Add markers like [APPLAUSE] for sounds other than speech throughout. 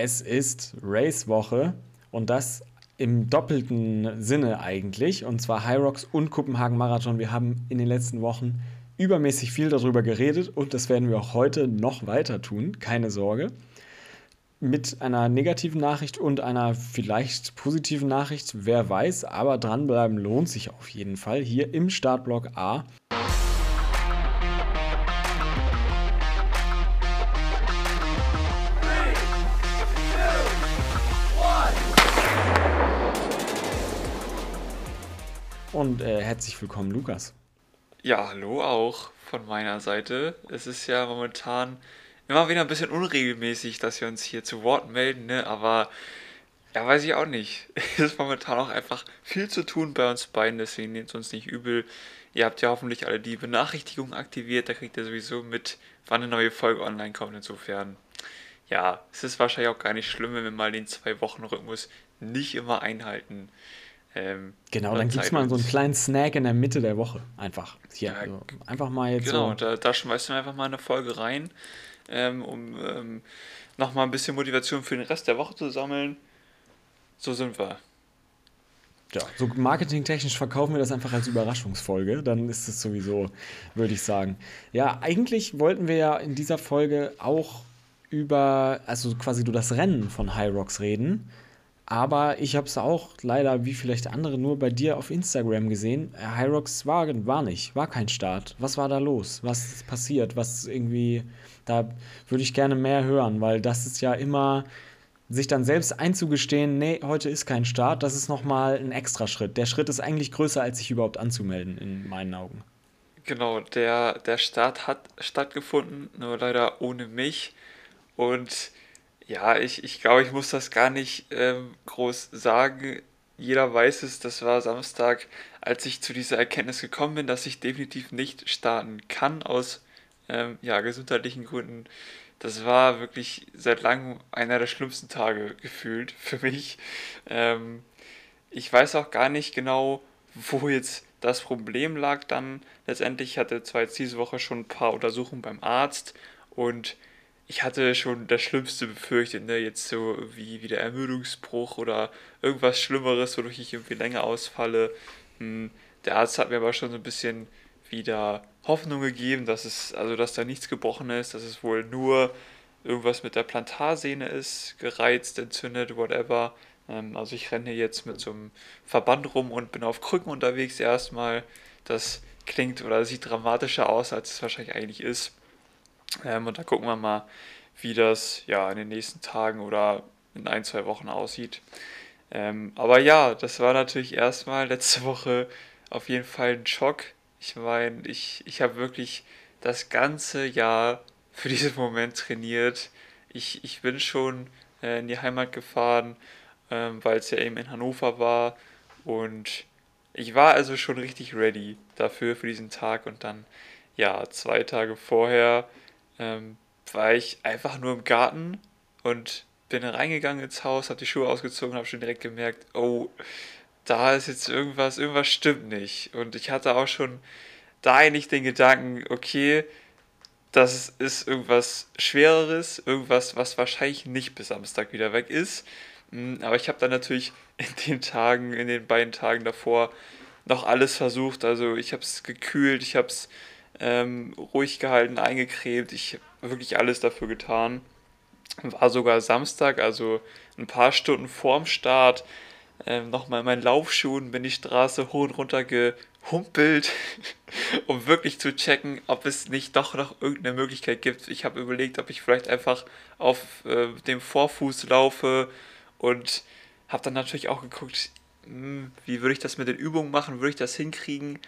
es ist Race-Woche und das im doppelten Sinne eigentlich. Und zwar High Rocks und Kopenhagen Marathon. Wir haben in den letzten Wochen übermäßig viel darüber geredet und das werden wir auch heute noch weiter tun, keine Sorge. Mit einer negativen Nachricht und einer vielleicht positiven Nachricht, wer weiß, aber dranbleiben lohnt sich auf jeden Fall hier im Startblock A. Und äh, herzlich willkommen, Lukas. Ja, hallo auch von meiner Seite. Es ist ja momentan immer wieder ein bisschen unregelmäßig, dass wir uns hier zu Wort melden, ne? aber ja, weiß ich auch nicht. [LAUGHS] Es ist momentan auch einfach viel zu tun bei uns beiden, deswegen nehmt es uns nicht übel. Ihr habt ja hoffentlich alle die Benachrichtigungen aktiviert, da kriegt ihr sowieso mit, wann eine neue Folge online kommt. Insofern, ja, es ist wahrscheinlich auch gar nicht schlimm, wenn wir mal den Zwei-Wochen-Rhythmus nicht immer einhalten. Ähm, genau, dann gibt es mal so einen kleinen Snack in der Mitte der Woche. Einfach. Hier, ja, also einfach mal jetzt. Genau, so. da, da schmeißt du einfach mal eine Folge rein, ähm, um ähm, nochmal ein bisschen Motivation für den Rest der Woche zu sammeln. So sind wir. Ja, so marketingtechnisch verkaufen wir das einfach als Überraschungsfolge. Dann ist es sowieso, würde ich sagen. Ja, eigentlich wollten wir ja in dieser Folge auch über, also quasi du das Rennen von High Rocks reden. Aber ich habe es auch leider, wie vielleicht andere, nur bei dir auf Instagram gesehen. Hyrox war, war nicht, war kein Start. Was war da los? Was ist passiert? Was irgendwie, da würde ich gerne mehr hören, weil das ist ja immer, sich dann selbst einzugestehen, nee, heute ist kein Start, das ist nochmal ein extra Schritt. Der Schritt ist eigentlich größer, als sich überhaupt anzumelden, in meinen Augen. Genau, der, der Start hat stattgefunden, nur leider ohne mich. Und ja, ich, ich glaube, ich muss das gar nicht ähm, groß sagen. Jeder weiß es, das war Samstag, als ich zu dieser Erkenntnis gekommen bin, dass ich definitiv nicht starten kann aus ähm, ja, gesundheitlichen Gründen. Das war wirklich seit langem einer der schlimmsten Tage gefühlt für mich. Ähm, ich weiß auch gar nicht genau, wo jetzt das Problem lag dann. Letztendlich hatte zwar jetzt diese Woche schon ein paar Untersuchungen beim Arzt und ich hatte schon das Schlimmste befürchtet, ne? Jetzt so wie, wie der Ermüdungsbruch oder irgendwas Schlimmeres, wodurch ich irgendwie länger ausfalle. Hm, der Arzt hat mir aber schon so ein bisschen wieder Hoffnung gegeben, dass es, also dass da nichts gebrochen ist, dass es wohl nur irgendwas mit der Plantarsehne ist, gereizt, entzündet, whatever. Ähm, also ich renne jetzt mit so einem Verband rum und bin auf Krücken unterwegs erstmal. Das klingt oder sieht dramatischer aus, als es wahrscheinlich eigentlich ist. Ähm, und da gucken wir mal, wie das ja in den nächsten Tagen oder in ein, zwei Wochen aussieht. Ähm, aber ja, das war natürlich erstmal letzte Woche auf jeden Fall ein Schock. Ich meine, ich, ich habe wirklich das ganze Jahr für [LAUGHS] diesen Moment trainiert. Ich, ich bin schon äh, in die Heimat gefahren, ähm, weil es ja eben in Hannover war. Und ich war also schon richtig ready dafür, für diesen Tag. Und dann, ja, zwei Tage vorher ähm, war ich einfach nur im Garten und bin reingegangen ins Haus, habe die Schuhe ausgezogen und habe schon direkt gemerkt, oh, da ist jetzt irgendwas, irgendwas stimmt nicht. Und ich hatte auch schon da eigentlich den Gedanken, okay, das ist irgendwas Schwereres, irgendwas, was wahrscheinlich nicht bis Samstag wieder weg ist. Hm, aber ich habe dann natürlich [LAUGHS] in den Tagen, in den beiden Tagen davor noch alles versucht. Also ich habe es gekühlt, ich habe es ähm, ruhig gehalten, eingecremt. Ich habe wirklich alles dafür getan. War sogar Samstag, also ein paar Stunden vorm Start, ähm, nochmal in meinen Laufschuhen bin die Straße hoch und runter gehumpelt, [LAUGHS] um wirklich zu checken, ob es nicht doch noch irgendeine Möglichkeit gibt. Ich habe überlegt, ob ich vielleicht einfach auf äh, dem Vorfuß laufe und habe dann natürlich auch geguckt, mh, hm, wie würde ich das mit den Übungen machen, würde ich das hinkriegen?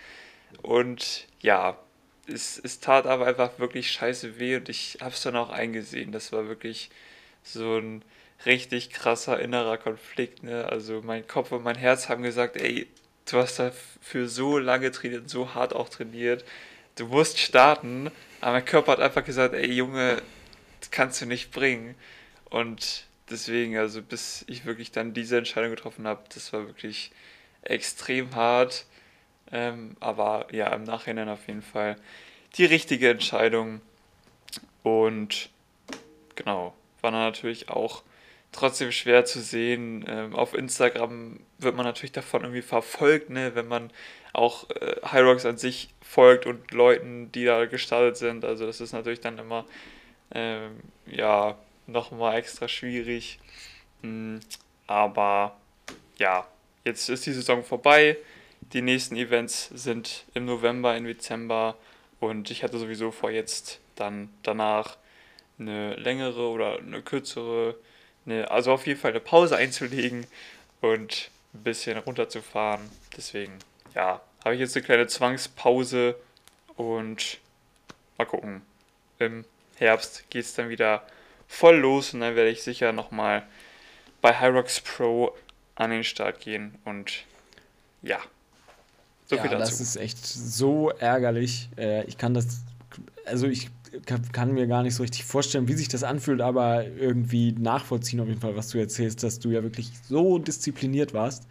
Und ja, es, es tat aber einfach wirklich scheiße weh und ich habe es dann auch eingesehen. Das war wirklich so ein richtig krasser innerer Konflikt. Ne? Also mein Kopf und mein Herz haben gesagt, ey, du hast dafür so lange trainiert, so hart auch trainiert. Du musst starten. Aber mein Körper hat einfach gesagt, ey Junge, das kannst du nicht bringen. Und deswegen, also bis ich wirklich dann diese Entscheidung getroffen habe, das war wirklich extrem hart. Ähm, aber ja, im Nachhinein auf jeden Fall die richtige Entscheidung. Und genau, war natürlich auch trotzdem schwer zu sehen. Ähm, auf Instagram wird man natürlich davon irgendwie verfolgt, ne, wenn man auch äh, Hyrox an sich folgt und Leuten, die da gestartet sind. Also das ist natürlich dann immer ähm, ja nochmal extra schwierig. Mhm, aber ja, jetzt ist die Saison vorbei. Die nächsten Events sind im November, im Dezember und ich hatte sowieso vor, jetzt dann danach eine längere oder eine kürzere, eine, also auf jeden Fall eine Pause einzulegen und ein bisschen runterzufahren. Deswegen, ja, habe ich jetzt eine kleine Zwangspause und mal gucken. Im Herbst geht es dann wieder voll los und dann werde ich sicher nochmal bei Hyrox Pro an den Start gehen und ja. So ja. Das ist echt so ärgerlich. Äh, ich kann das, also ich kann mir gar nicht so richtig vorstellen, wie sich das anfühlt, aber irgendwie nachvollziehen auf jeden Fall, was du erzählst, dass du ja wirklich so diszipliniert warst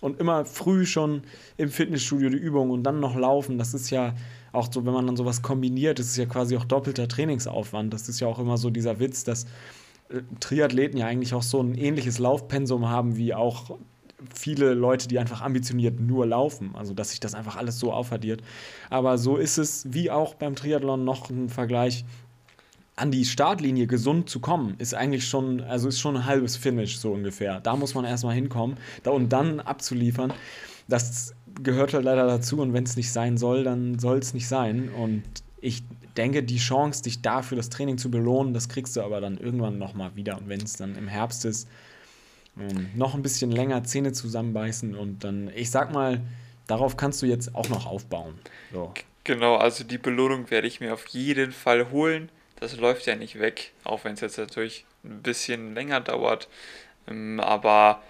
und immer früh schon im Fitnessstudio die Übung und dann noch laufen. Das ist ja auch so, wenn man dann sowas kombiniert, das ist ja quasi auch doppelter Trainingsaufwand. Das ist ja auch immer so dieser Witz, dass äh, Triathleten ja eigentlich auch so ein ähnliches Laufpensum haben wie auch viele Leute, die einfach ambitioniert nur laufen. Also, dass sich das einfach alles so aufaddiert. Aber so ist es wie auch beim Triathlon noch ein Vergleich. An die Startlinie gesund zu kommen, ist eigentlich schon, also ist schon ein halbes Finish so ungefähr. Da muss man erstmal hinkommen da, und dann abzuliefern. Das gehört halt leider dazu und wenn es nicht sein soll, dann soll es nicht sein. Und ich denke, die Chance, dich dafür das Training zu belohnen, das kriegst du aber dann irgendwann nochmal wieder. Und wenn es dann im Herbst ist, ähm, noch ein bisschen länger Zähne zusammenbeißen und dann, ich sag mal, darauf kannst du jetzt auch noch aufbauen. So. Genau, also die Belohnung werde ich mir auf jeden Fall holen. Das läuft ja nicht weg, auch wenn es jetzt natürlich ein bisschen länger dauert. Ähm, aber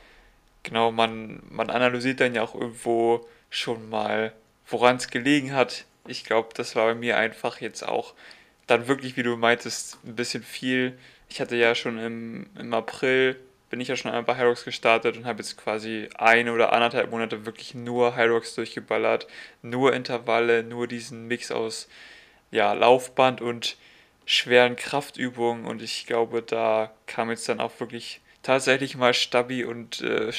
genau, man, man analysiert dann ja auch irgendwo schon mal, woran es gelegen hat. Ich glaube, das war bei mir einfach jetzt auch dann wirklich, wie du meintest, ein bisschen viel. Ich hatte ja schon im, im April bin ich ja schon einmal bei Hyrox gestartet und habe jetzt quasi eine oder anderthalb Monate wirklich nur Hyrox durchgeballert, nur Intervalle, nur diesen Mix aus ja, Laufband und schweren Kraftübungen und ich glaube, da kam jetzt dann auch wirklich tatsächlich mal Stabi und äh,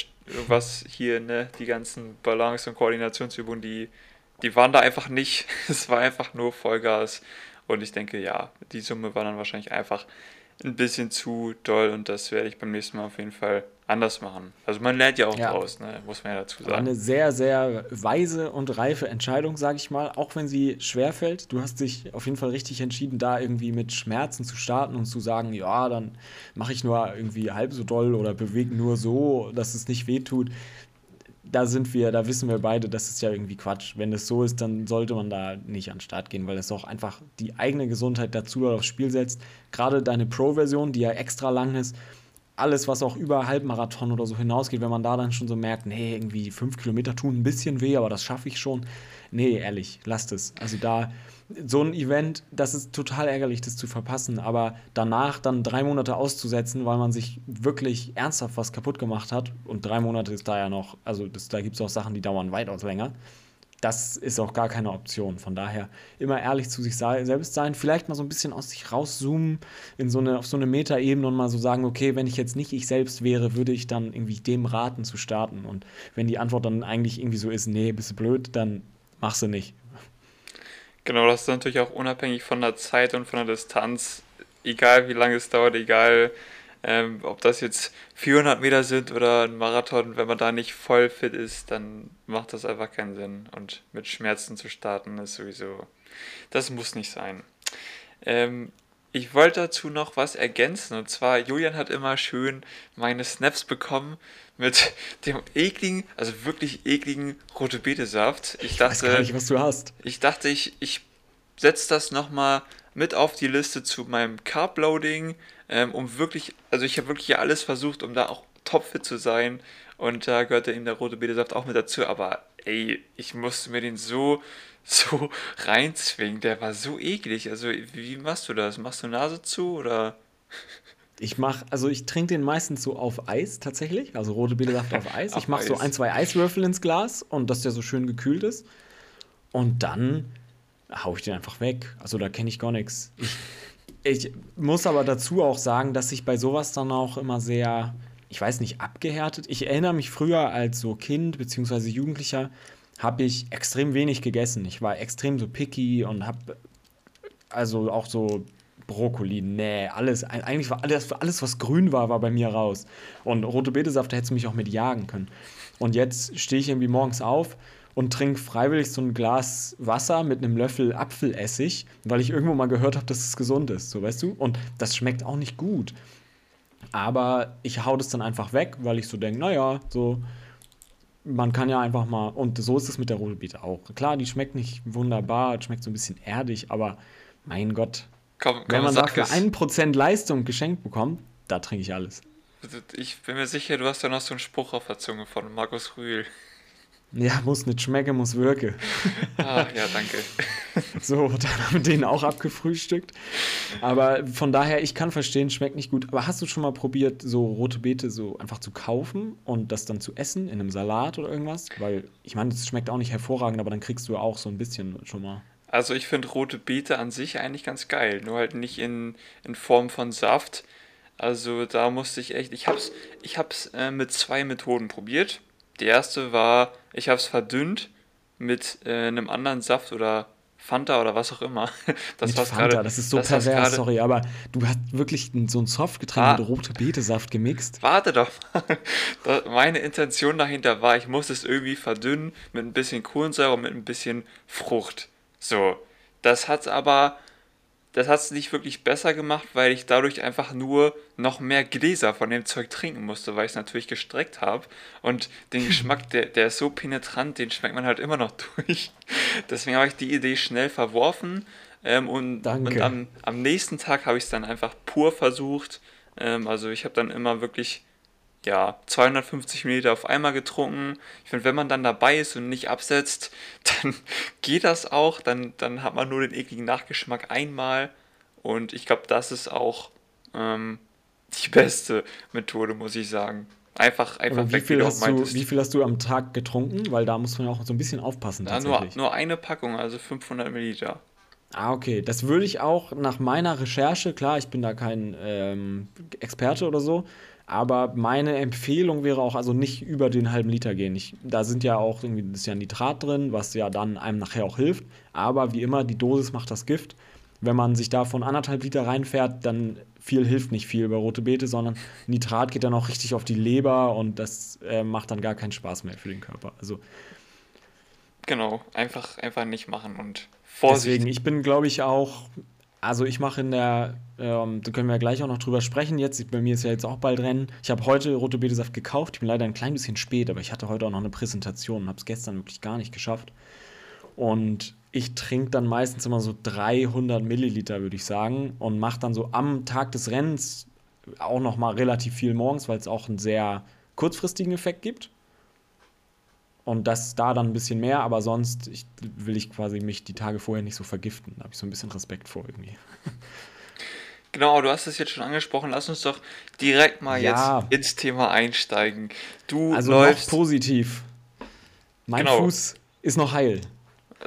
was hier, ne, die ganzen Balance- und Koordinationsübungen, die, die waren da einfach nicht. [LAUGHS] Es war einfach nur Vollgas. Und ich denke, ja, die Summe war dann wahrscheinlich einfach ein bisschen zu doll und das werde ich beim nächsten Mal auf jeden Fall anders machen. Also man lernt ja auch ja. draus, ne? muss man ja dazu sagen. Eine sehr, sehr weise und reife Entscheidung, sage ich mal, auch wenn sie schwer fällt. Du hast dich auf jeden Fall richtig entschieden, da irgendwie mit Schmerzen zu starten und zu sagen, ja, dann mache ich nur irgendwie halb so doll oder bewege nur so, dass es nicht wehtut da sind wir, da wissen wir beide, das ist ja irgendwie Quatsch. Wenn es so ist, dann sollte man da nicht an den Start gehen, weil es auch einfach die eigene Gesundheit dazu aufs Spiel setzt. Gerade deine Pro-Version, die ja extra lang ist, alles, was auch über Halbmarathon oder so hinausgeht, wenn man da dann schon so merkt, nee, irgendwie fünf Kilometer tun ein bisschen weh, aber das schaffe ich schon. Nee, ehrlich, lasst es. Also da so ein Event, das ist total ärgerlich, das zu verpassen, aber danach dann drei Monate auszusetzen, weil man sich wirklich ernsthaft was kaputt gemacht hat und drei Monate ist da ja noch, also das, da gibt es auch Sachen, die dauern weitaus länger. Das ist auch gar keine Option. Von daher immer ehrlich zu sich selbst sein, vielleicht mal so ein bisschen aus sich rauszoomen in so eine, auf so eine Metaebene und mal so sagen, okay, wenn ich jetzt nicht ich selbst wäre, würde ich dann irgendwie dem raten zu starten. Und wenn die Antwort dann eigentlich irgendwie so ist, nee, bist du blöd, dann mach sie nicht. Genau, das ist natürlich auch unabhängig von der Zeit und von der Distanz, egal wie lange es dauert, egal ähm, ob das jetzt 400 Meter sind oder ein Marathon, wenn man da nicht voll fit ist, dann macht das einfach keinen Sinn. Und mit Schmerzen zu starten ist sowieso, das muss nicht sein. Ähm, ich wollte dazu noch was ergänzen. Und zwar, Julian hat immer schön meine Snaps bekommen mit [LAUGHS] dem ekligen, also wirklich ekligen rote Betesaft. Ich dachte, ich weiß gar nicht, was du hast. Ich dachte, ich, ich setze das nochmal mit auf die Liste zu meinem Carb-Loading, ähm, um wirklich, also ich habe wirklich alles versucht, um da auch topfit zu sein. Und da gehörte eben der rote Betesaft auch mit dazu. Aber ey, ich musste mir den so [LAUGHS] so reinzwingen. Der war so eklig. Also, wie machst du das? Machst du Nase zu oder? [LAUGHS] Ich mach, also ich trinke den meistens so auf Eis tatsächlich, also rote Betesaft auf Eis. ich mache so ein, zwei Eiswürfel ins Glas und dass der so schön gekühlt ist. Und dann hau ich den einfach weg. Also da kenne ich gar nichts. Ich, muss aber dazu auch sagen, dass ich bei sowas dann auch immer sehr, ich weiß nicht, abgehärtet. Ich erinnere mich früher als so Kind bzw. Jugendlicher, habe ich extrem wenig gegessen. Ich war extrem so picky und habe also auch so Brokkoli, nee, alles, eigentlich war alles, alles, was grün war, war bei mir raus. Und rote Betesaft, da hättest du mich auch mit jagen können. Und jetzt stehe ich irgendwie morgens auf und trinke freiwillig so ein Glas Wasser mit einem Löffel Apfelessig, weil ich irgendwo mal gehört habe, dass es gesund ist, so weißt du? Und das schmeckt auch nicht gut. Aber ich hau das dann einfach weg, weil ich so denke, naja, so, man kann ja einfach mal, und so ist es mit der rote Beete auch. Klar, die schmeckt nicht wunderbar, schmeckt so ein bisschen erdig, aber mein Gott, komm, komm, wenn man dafür ein Prozent Leistung geschenkt bekommt, da trinke ich alles. Ich bin mir sicher, du hast da noch so einen Spruch auf der Zunge von Markus Rühl. Ja, muss nicht schmecken, muss wirken. [LAUGHS] Ah, ja, danke. [LAUGHS] So, dann haben wir den auch abgefrühstückt. Aber von daher, ich kann verstehen, schmeckt nicht gut. Aber hast du schon mal probiert, so rote Beete so einfach zu kaufen und das dann zu essen in einem Salat oder irgendwas? Weil, ich meine, es schmeckt auch nicht hervorragend, aber dann kriegst du auch so ein bisschen schon mal. Also ich finde rote Beete an sich eigentlich ganz geil, nur halt nicht in, in Form von Saft. Also da musste ich echt, ich hab's, ich hab's äh, mit zwei Methoden probiert. Die erste war, ich hab's verdünnt mit äh, einem anderen Saft oder Fanta oder was auch immer. [LAUGHS] Das mit Fanta, grade, das ist so das pervers, sorry, aber du hast wirklich so ein Softgetränk ah, mit rote Betesaft gemixt. Warte doch mal. [LAUGHS] Meine Intention dahinter war, ich muss es irgendwie verdünnen mit ein bisschen Kohlensäure und mit ein bisschen Frucht. So, das hat's aber, das hat's nicht wirklich besser gemacht, weil ich dadurch einfach nur noch mehr Gläser von dem Zeug trinken musste, weil ich es natürlich gestreckt habe. Und den Geschmack, der, der ist so penetrant, den schmeckt man halt immer noch [LAUGHS] durch. Deswegen habe ich die Idee schnell verworfen. Ähm, und, und am, am nächsten Tag habe ich es dann einfach pur versucht. Ähm, also ich habe dann immer wirklich ja, 250 Milliliter auf einmal getrunken. Ich finde, wenn man dann dabei ist und nicht absetzt, [LAUGHS] dann geht das auch. Dann, dann hat man nur den ekligen Nachgeschmack einmal. Und ich glaube, das ist auch ähm, die beste Methode, muss ich sagen. Einfach, einfach wie weg, viel, wie, hast du, wie viel hast du am Tag getrunken? Weil da muss man ja auch so ein bisschen aufpassen. Ja, nur, nur eine Packung, also 500 Milliliter. Ah, okay. Das würde ich auch nach meiner Recherche, klar, ich bin da kein ähm, Experte oder so, aber meine Empfehlung wäre auch, also nicht über den halben Liter gehen. Ich, da sind ja auch irgendwie, das ist ja Nitrat drin, was ja dann einem nachher auch hilft. Aber wie immer, die Dosis macht das Gift. Wenn man sich da von anderthalb Liter reinfährt, dann viel hilft nicht viel über rote Beete, sondern Nitrat geht dann auch richtig auf die Leber und das äh, macht dann gar keinen Spaß mehr für den Körper. Also genau, einfach, einfach nicht machen und Vorsicht. Deswegen, ich bin, glaube ich, auch also ich mache in der, ähm, da können wir ja gleich auch noch drüber sprechen jetzt, bei mir ist ja jetzt auch bald Rennen. Ich habe heute rote Betesaft gekauft, ich bin leider ein klein bisschen spät, aber ich hatte heute auch noch eine Präsentation und habe es gestern wirklich gar nicht geschafft. Und ich trinke dann meistens immer so 300 Milliliter, würde ich sagen, und mache dann so am Tag des Rennens auch noch mal relativ viel morgens, weil es auch einen sehr kurzfristigen Effekt gibt. Und das da dann ein bisschen mehr, aber sonst ich, will ich quasi mich die Tage vorher nicht so vergiften. Da habe ich so ein bisschen Respekt vor irgendwie. [LAUGHS] Genau, du hast es jetzt schon angesprochen. Lass uns doch direkt mal ja. jetzt ins Thema einsteigen. Du also läufst. Positiv. Mein genau. Fuß ist noch heil.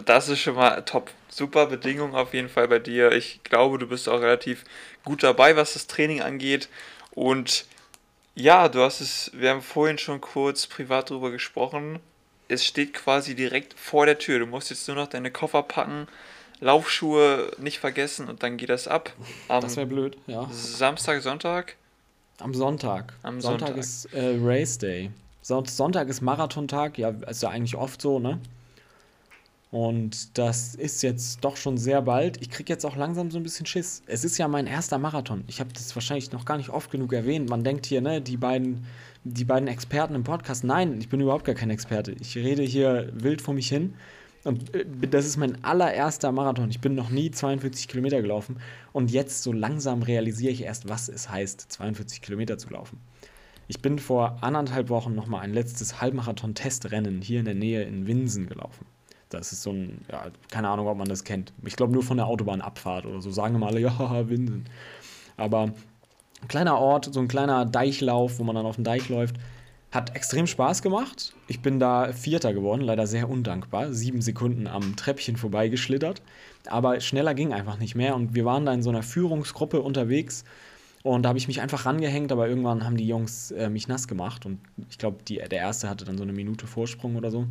Das ist schon mal top. Super Bedingung auf jeden Fall bei dir. Ich glaube, du bist auch relativ gut dabei, was das Training angeht. Und ja, du hast es, wir haben vorhin schon kurz privat drüber gesprochen es steht quasi direkt vor der Tür. Du musst jetzt nur noch deine Koffer packen, Laufschuhe nicht vergessen und dann geht das ab. Am das wäre blöd, ja. Samstag, Sonntag? Am Sonntag. Am Sonntag, Sonntag ist äh, Race Day. Sonntag ist Marathontag, ja, ist ja eigentlich oft so, ne? Und das ist jetzt doch schon sehr bald. Ich kriege jetzt auch langsam so ein bisschen Schiss. Es ist ja mein erster Marathon. Ich habe das wahrscheinlich noch gar nicht oft genug erwähnt. Man denkt hier, ne, die beiden die beiden Experten im Podcast. Nein, ich bin überhaupt gar kein Experte. Ich rede hier wild vor mich hin. Und äh, das ist mein allererster Marathon. Ich bin noch nie 42 Kilometer gelaufen. Und jetzt so langsam realisiere ich erst, was es heißt, 42 Kilometer zu laufen. Ich bin vor anderthalb Wochen nochmal ein letztes Halbmarathon-Testrennen hier in der Nähe in Winsen gelaufen. Das ist so ein, ja, keine Ahnung, ob man das kennt. Ich glaube nur von der Autobahnabfahrt oder so. Sagen wir mal, [LAUGHS] ja, Winsen. Aber ein kleiner Ort, so ein kleiner Deichlauf, wo man dann auf den Deich läuft. Hat extrem Spaß gemacht. Ich bin da Vierter geworden, leider sehr undankbar. Sieben Sekunden am Treppchen vorbeigeschlittert. Aber schneller ging einfach nicht mehr. Und wir waren da in so einer Führungsgruppe unterwegs. Und da habe ich mich einfach rangehängt, aber irgendwann haben die Jungs äh, mich nass gemacht. Und ich glaube, der erste hatte dann so eine Minute Vorsprung oder so.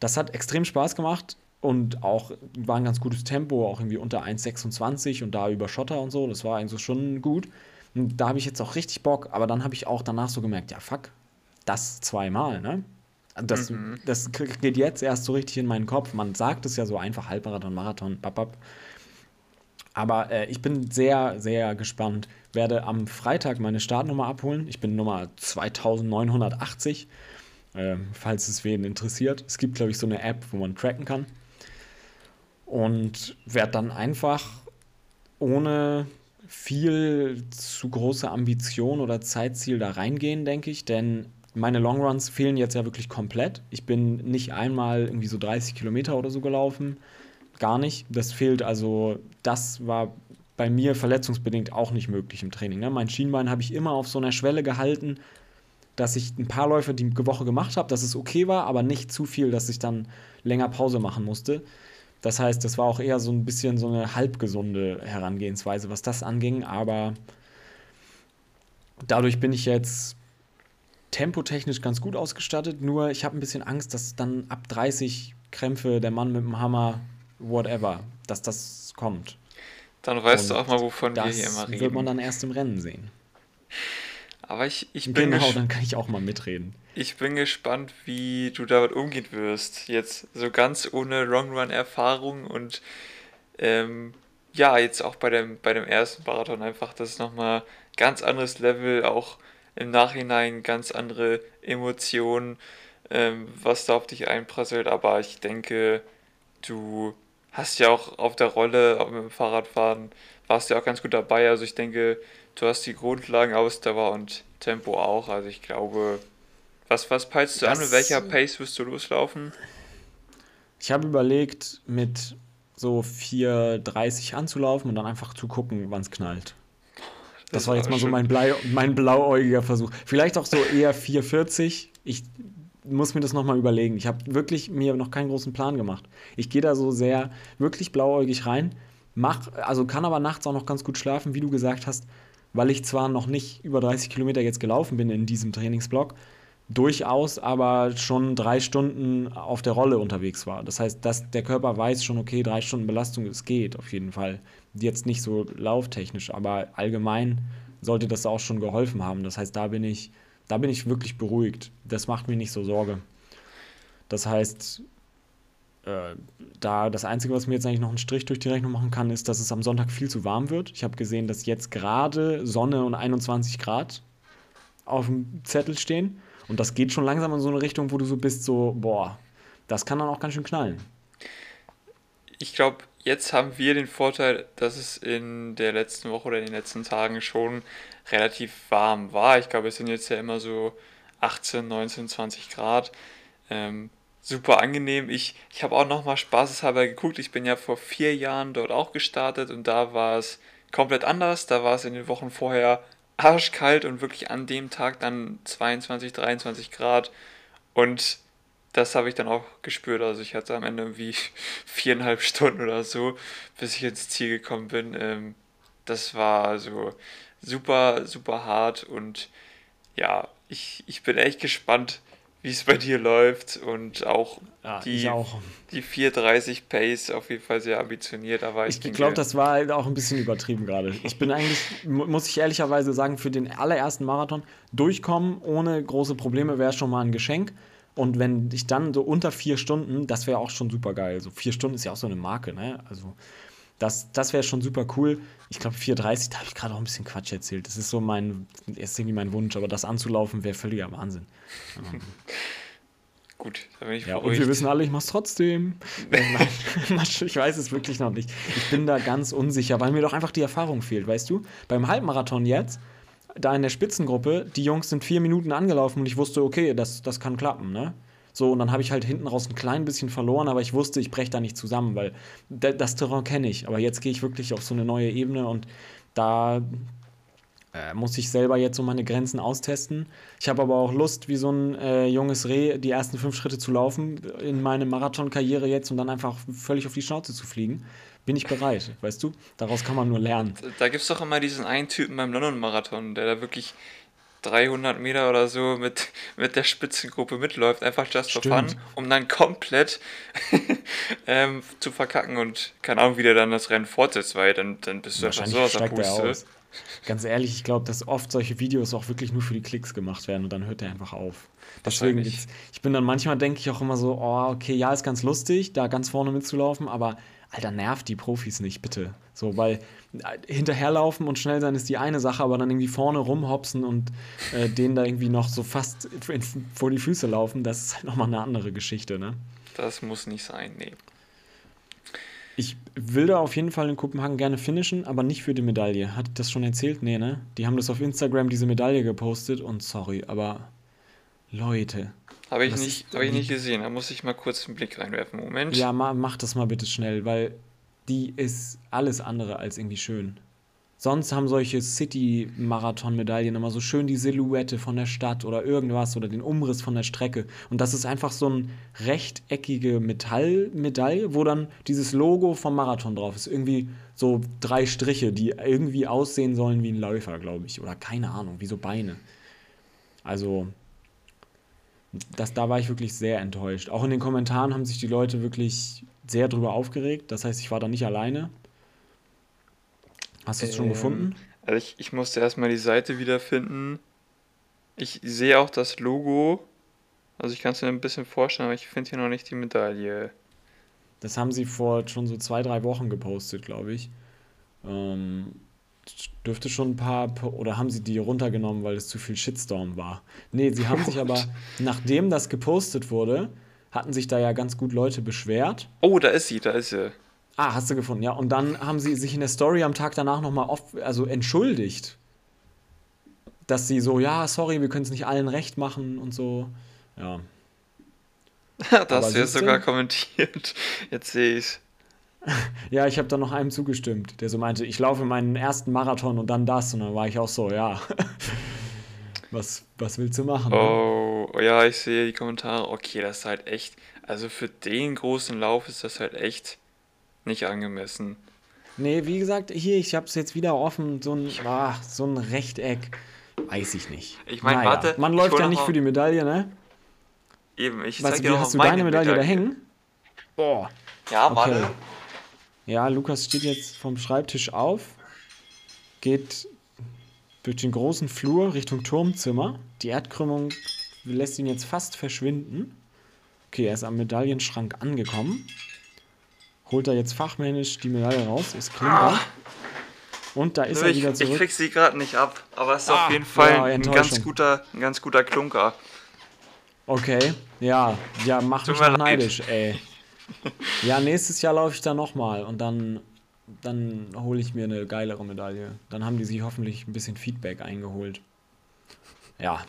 Das hat extrem Spaß gemacht und auch war ein ganz gutes Tempo, auch irgendwie unter 1,26 und da über Schotter und so. Das war eigentlich schon gut. Und da habe ich jetzt auch richtig Bock, aber dann habe ich auch danach so gemerkt, ja fuck, das zweimal, ne? Das, mhm. das geht jetzt erst so richtig in meinen Kopf. Man sagt es ja so einfach, Halbmarathon, Marathon, babab. Aber äh, ich bin sehr, sehr gespannt. Werde am Freitag meine Startnummer abholen. Ich bin Nummer 2980, äh, falls es wen interessiert. Es gibt, glaube ich, so eine App, wo man tracken kann. Und werde dann einfach ohne viel zu große Ambition oder Zeitziel da reingehen, denke ich. Denn meine Longruns fehlen jetzt ja wirklich komplett. Ich bin nicht einmal irgendwie so 30 Kilometer oder so gelaufen. Gar nicht. Das fehlt also, das war bei mir verletzungsbedingt auch nicht möglich im Training. Ne? Mein Schienbein habe ich immer auf so einer Schwelle gehalten, dass ich ein paar Läufe die Woche gemacht habe, dass es okay war, aber nicht zu viel, dass ich dann länger Pause machen musste. Das heißt, das war auch eher so ein bisschen so eine halbgesunde Herangehensweise, was das anging. Aber dadurch bin ich jetzt tempotechnisch ganz gut ausgestattet. Nur ich habe ein bisschen Angst, dass dann ab 30 Krämpfe der Mann mit dem Hammer, whatever, dass das kommt. Dann weißt Und du auch mal, wovon wir hier immer reden. Das wird man dann erst im Rennen sehen. Aber ich, ich bin. Genau, dann kann ich auch mal mitreden. Ich bin gespannt, wie du damit umgehen wirst. Jetzt so ganz ohne Long-Run-Erfahrung und ähm, ja, jetzt auch bei dem, bei dem ersten Marathon einfach, das ist nochmal ganz anderes Level, auch im Nachhinein ganz andere Emotionen, ähm, was da auf dich einprasselt. Aber ich denke, du hast ja auch auf der Rolle auch mit dem Fahrradfahren, warst ja auch ganz gut dabei. Also ich denke, du hast die Grundlagen, Ausdauer und Tempo auch. Also ich glaube, was, was peilst du das, an? Mit welcher Pace wirst du loslaufen? Ich habe überlegt, mit so 4,30 anzulaufen und dann einfach zu gucken, wann es knallt. Das, das war jetzt mal so mein, Blei, mein blauäugiger Versuch. Vielleicht auch so eher 4,40. Ich muss mir das nochmal überlegen. Ich habe wirklich mir noch keinen großen Plan gemacht. Ich gehe da so sehr wirklich blauäugig rein, mach, also kann aber nachts auch noch ganz gut schlafen, wie du gesagt hast, weil ich zwar noch nicht über 30 Kilometer jetzt gelaufen bin in diesem Trainingsblock, durchaus aber schon drei Stunden auf der Rolle unterwegs war. Das heißt, dass der Körper weiß schon, okay, drei Stunden Belastung, es geht auf jeden Fall. Jetzt nicht so lauftechnisch, aber allgemein sollte das auch schon geholfen haben. Das heißt, da bin ich, da bin ich wirklich beruhigt. Das macht mir nicht so Sorge. Das heißt, da das Einzige, was mir jetzt eigentlich noch einen Strich durch die Rechnung machen kann, ist, dass es am Sonntag viel zu warm wird. Ich habe gesehen, dass jetzt gerade Sonne und 21 Grad auf dem Zettel stehen. Und das geht schon langsam in so eine Richtung, wo du so bist, so, boah, das kann dann auch ganz schön knallen. Ich glaube, jetzt haben wir den Vorteil, dass es in der letzten Woche oder in den letzten Tagen schon relativ warm war. Ich glaube, es sind jetzt ja immer so 18, 19, 20 Grad. Ähm, super angenehm. Ich, ich habe auch nochmal spaßeshalber geguckt. Ich bin ja vor vier Jahren dort auch gestartet und da war es komplett anders. Da war es in den Wochen vorher arschkalt und wirklich an dem Tag dann 22, 23 Grad. Und das habe ich dann auch gespürt. Also ich hatte am Ende irgendwie [LAUGHS] viereinhalb Stunden oder so, bis ich ins Ziel gekommen bin. Ähm, das war also super, super hart und ja, ich, ich bin echt gespannt, wie es bei dir läuft und auch ja, die, auch. die 430 Pace auf jeden Fall sehr ambitioniert. Aber ich, ich glaube, das war halt auch ein bisschen übertrieben gerade. Ich bin eigentlich, muss ich ehrlicherweise sagen, für den allerersten Marathon durchkommen ohne große Probleme wäre schon mal ein Geschenk. Und wenn ich dann so unter vier Stunden, das wäre auch schon super geil. So vier Stunden ist ja auch so eine Marke, ne? Also das, das wäre schon super cool. Ich glaube, 4,30, da habe ich gerade auch ein bisschen Quatsch erzählt. Das ist so mein, ist irgendwie mein Wunsch, aber das anzulaufen wäre völliger Wahnsinn. [LAUGHS] Gut, da bin ich Ja, und wir wissen alle, ich mache es trotzdem. [LAUGHS] ich weiß es wirklich noch nicht. Ich bin da ganz unsicher, weil mir doch einfach die Erfahrung fehlt, weißt du? Beim Halbmarathon jetzt, da in der Spitzengruppe, die Jungs sind vier Minuten angelaufen und ich wusste, okay, das, das kann klappen, ne? So, und dann habe ich halt hinten raus ein klein bisschen verloren, aber ich wusste, ich breche da nicht zusammen, weil das Terrain kenne ich. Aber jetzt gehe ich wirklich auf so eine neue Ebene und da äh, muss ich selber jetzt so meine Grenzen austesten. Ich habe aber auch Lust, wie so ein äh, junges Reh die ersten fünf Schritte zu laufen in meine Marathonkarriere jetzt und dann einfach völlig auf die Schnauze zu fliegen. Bin ich bereit, weißt du? Daraus kann man nur lernen. Da gibt es doch immer diesen einen Typen beim London-Marathon, der da wirklich 300 Meter oder so mit, mit der Spitzengruppe mitläuft, einfach just for fun, um dann komplett [LAUGHS] ähm, zu verkacken und keine Ahnung, wie der dann das Rennen fortsetzt, weil dann, dann bist du einfach so aus der Puste. Ganz ehrlich, ich glaube, dass oft solche Videos auch wirklich nur für die Klicks gemacht werden und dann hört er einfach auf. Deswegen, ich, ich bin dann manchmal, denke ich auch immer so, oh, okay, ja, ist ganz lustig, da ganz vorne mitzulaufen, aber Alter, nervt die Profis nicht, bitte. So, weil äh, hinterherlaufen und schnell sein ist die eine Sache, aber dann irgendwie vorne rumhopsen und äh, denen da irgendwie noch so fast vor die Füße laufen, das ist halt nochmal eine andere Geschichte, ne? Das muss nicht sein, nee. Ich will da auf jeden Fall in Kopenhagen gerne finishen, aber nicht für die Medaille. Hat das schon erzählt? Nee, ne? Die haben das auf Instagram, diese Medaille gepostet und sorry, aber Leute. Habe ich, nicht, hab ich nicht gesehen, da muss ich mal kurz einen Blick reinwerfen. Moment. Ja, mach das mal bitte schnell, weil die ist alles andere als irgendwie schön. Sonst haben solche City-Marathon-Medaillen immer so schön die Silhouette von der Stadt oder irgendwas oder den Umriss von der Strecke. Und das ist einfach so eine rechteckige Metallmedaille, wo dann dieses Logo vom Marathon drauf ist. Irgendwie so drei Striche, die irgendwie aussehen sollen wie ein Läufer, glaube ich. Oder keine Ahnung, wie so Beine. Also, das, da war ich wirklich sehr enttäuscht. Auch in den Kommentaren haben sich die Leute wirklich sehr drüber aufgeregt. Das heißt, ich war da nicht alleine. Hast du es ähm, schon gefunden? Also ich, ich musste erstmal die Seite wiederfinden. Ich sehe auch das Logo. Also ich kann es mir ein bisschen vorstellen, aber ich finde hier noch nicht die Medaille. Das haben sie vor schon so zwei, drei Wochen gepostet, glaube ich. Ähm, dürfte schon ein paar, oder haben sie die runtergenommen, weil es zu viel Shitstorm war? Nee, sie haben sich [LAUGHS] aber, nachdem das gepostet wurde, hatten sich da ja ganz gut Leute beschwert. Oh, da ist sie, da ist sie. Ah, hast du gefunden, ja. Und dann haben sie sich in der Story am Tag danach nochmal oft, also entschuldigt. Dass sie so, ja, sorry, wir können es nicht allen recht machen und so. Ja. [LAUGHS] das wird sogar kommentiert. Jetzt sehe ich [LAUGHS] Ja, ich habe dann noch einem zugestimmt, der so meinte, ich laufe meinen ersten Marathon und dann das. Und dann war ich auch so, ja. [LAUGHS] was, was willst du machen? Ne? Oh, ne? ja, ich sehe die Kommentare. Okay, das ist halt echt. Also für den großen Lauf ist das halt echt nicht angemessen. Nee, wie gesagt, hier, ich habe es jetzt wieder offen. So ein, ah, so ein Rechteck. Weiß ich nicht. Ich meine, naja, warte. Man läuft ja nicht für die Medaille, ne? Eben, ich zeig dir noch Hast du deine Medaille, Medaille da hängen? Boah. Ja, okay. warte. Ja, Lukas steht jetzt vom Schreibtisch auf, geht durch den großen Flur Richtung Turmzimmer. Die Erdkrümmung lässt ihn jetzt fast verschwinden. Okay, er ist am Medaillenschrank angekommen. Holt er jetzt fachmännisch die Medaille raus, ist klar. Ah. Und da ist ich, er wieder zurück. Ich krieg sie gerade nicht ab, aber es ist ah, auf jeden Fall ja, ein, ganz guter, ein ganz guter Klunker. Okay, ja, ja, mach mich noch neidisch, ey. [LAUGHS] Ja, nächstes Jahr laufe ich da nochmal und dann, dann hole ich mir eine geilere Medaille. Dann haben die sich hoffentlich ein bisschen Feedback eingeholt. Ja,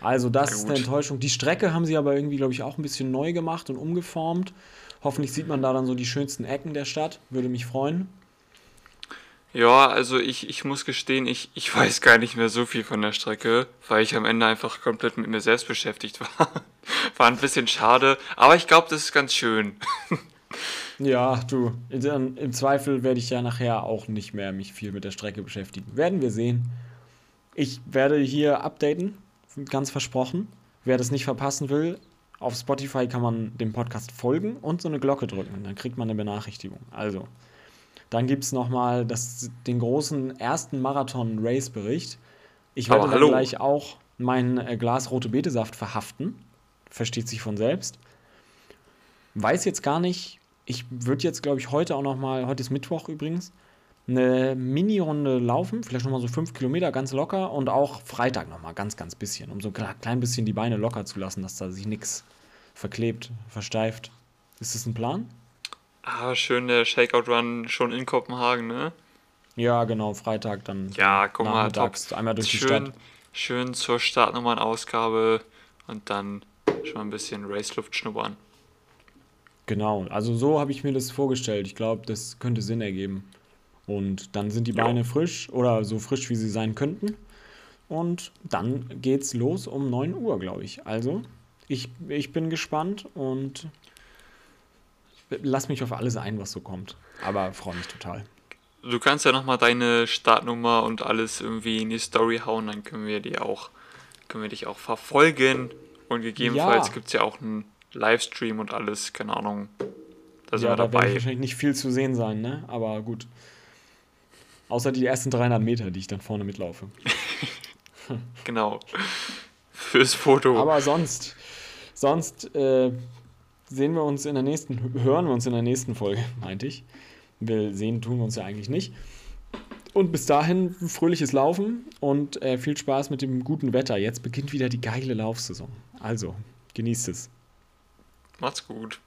also das ist eine Enttäuschung. Die Strecke haben sie aber irgendwie, glaube ich, auch ein bisschen neu gemacht und umgeformt. Hoffentlich sieht man da dann so die schönsten Ecken der Stadt. Würde mich freuen. Ja, also ich, ich muss gestehen, ich, ich weiß gar nicht mehr so viel von der Strecke, weil ich am Ende einfach komplett mit mir selbst beschäftigt war. [LAUGHS] War ein bisschen schade, aber ich glaube, das ist ganz schön. [LAUGHS] Ja, du, im Zweifel werde ich ja nachher auch nicht mehr mich viel mit der Strecke beschäftigen. Werden wir sehen. Ich werde hier updaten, ganz versprochen. Wer das nicht verpassen will, auf Spotify kann man dem Podcast folgen und so eine Glocke drücken. Dann kriegt man eine Benachrichtigung. Also, dann gibt es nochmal den großen ersten Marathon-Race-Bericht. Ich werde dann gleich auch mein äh, Glas rote Betesaft verhaften. Versteht sich von selbst. Weiß jetzt gar nicht. Ich würde jetzt, glaube ich, heute auch nochmal, heute ist Mittwoch übrigens, eine Mini-Runde laufen, vielleicht nochmal so fünf Kilometer ganz locker und auch Freitag nochmal ganz, ganz bisschen, um so ein klein bisschen die Beine locker zu lassen, dass da sich nichts verklebt, versteift. Ist das ein Plan? Ah, schön der Shakeout-Run schon in Kopenhagen, ne? Ja, genau, Freitag dann. Ja, guck mal, top. einmal durch schön, die Stadt. Schön zur Startnummern-Ausgabe und dann schon mal ein bisschen Raceluft schnuppern. Genau, also so habe ich mir das vorgestellt. Ich glaube, das könnte Sinn ergeben. Und dann sind die Beine ja. frisch oder so frisch, wie sie sein könnten. Und dann geht's los um 9 Uhr, glaube ich. Also, ich, ich bin gespannt und lass mich auf alles ein, was so kommt. Aber freue mich total. Du kannst ja nochmal deine Startnummer und alles irgendwie in die Story hauen, dann können wir die auch, können wir dich auch verfolgen. Und gegebenenfalls ja. gibt es ja auch einen Livestream und alles, keine Ahnung. Da sind ja, wir dabei. Da wird wahrscheinlich nicht viel zu sehen sein, ne? Aber gut. Außer die ersten 300 Meter, die ich dann vorne mitlaufe. [LAUGHS] genau. Fürs Foto. Aber sonst, sonst äh, sehen wir uns in der nächsten, hören wir uns in der nächsten Folge, [LAUGHS] meinte ich. Wir sehen tun wir uns ja eigentlich nicht. Und bis dahin fröhliches Laufen und äh, viel Spaß mit dem guten Wetter. Jetzt beginnt wieder die geile Laufsaison. Also, genießt es. Macht's gut.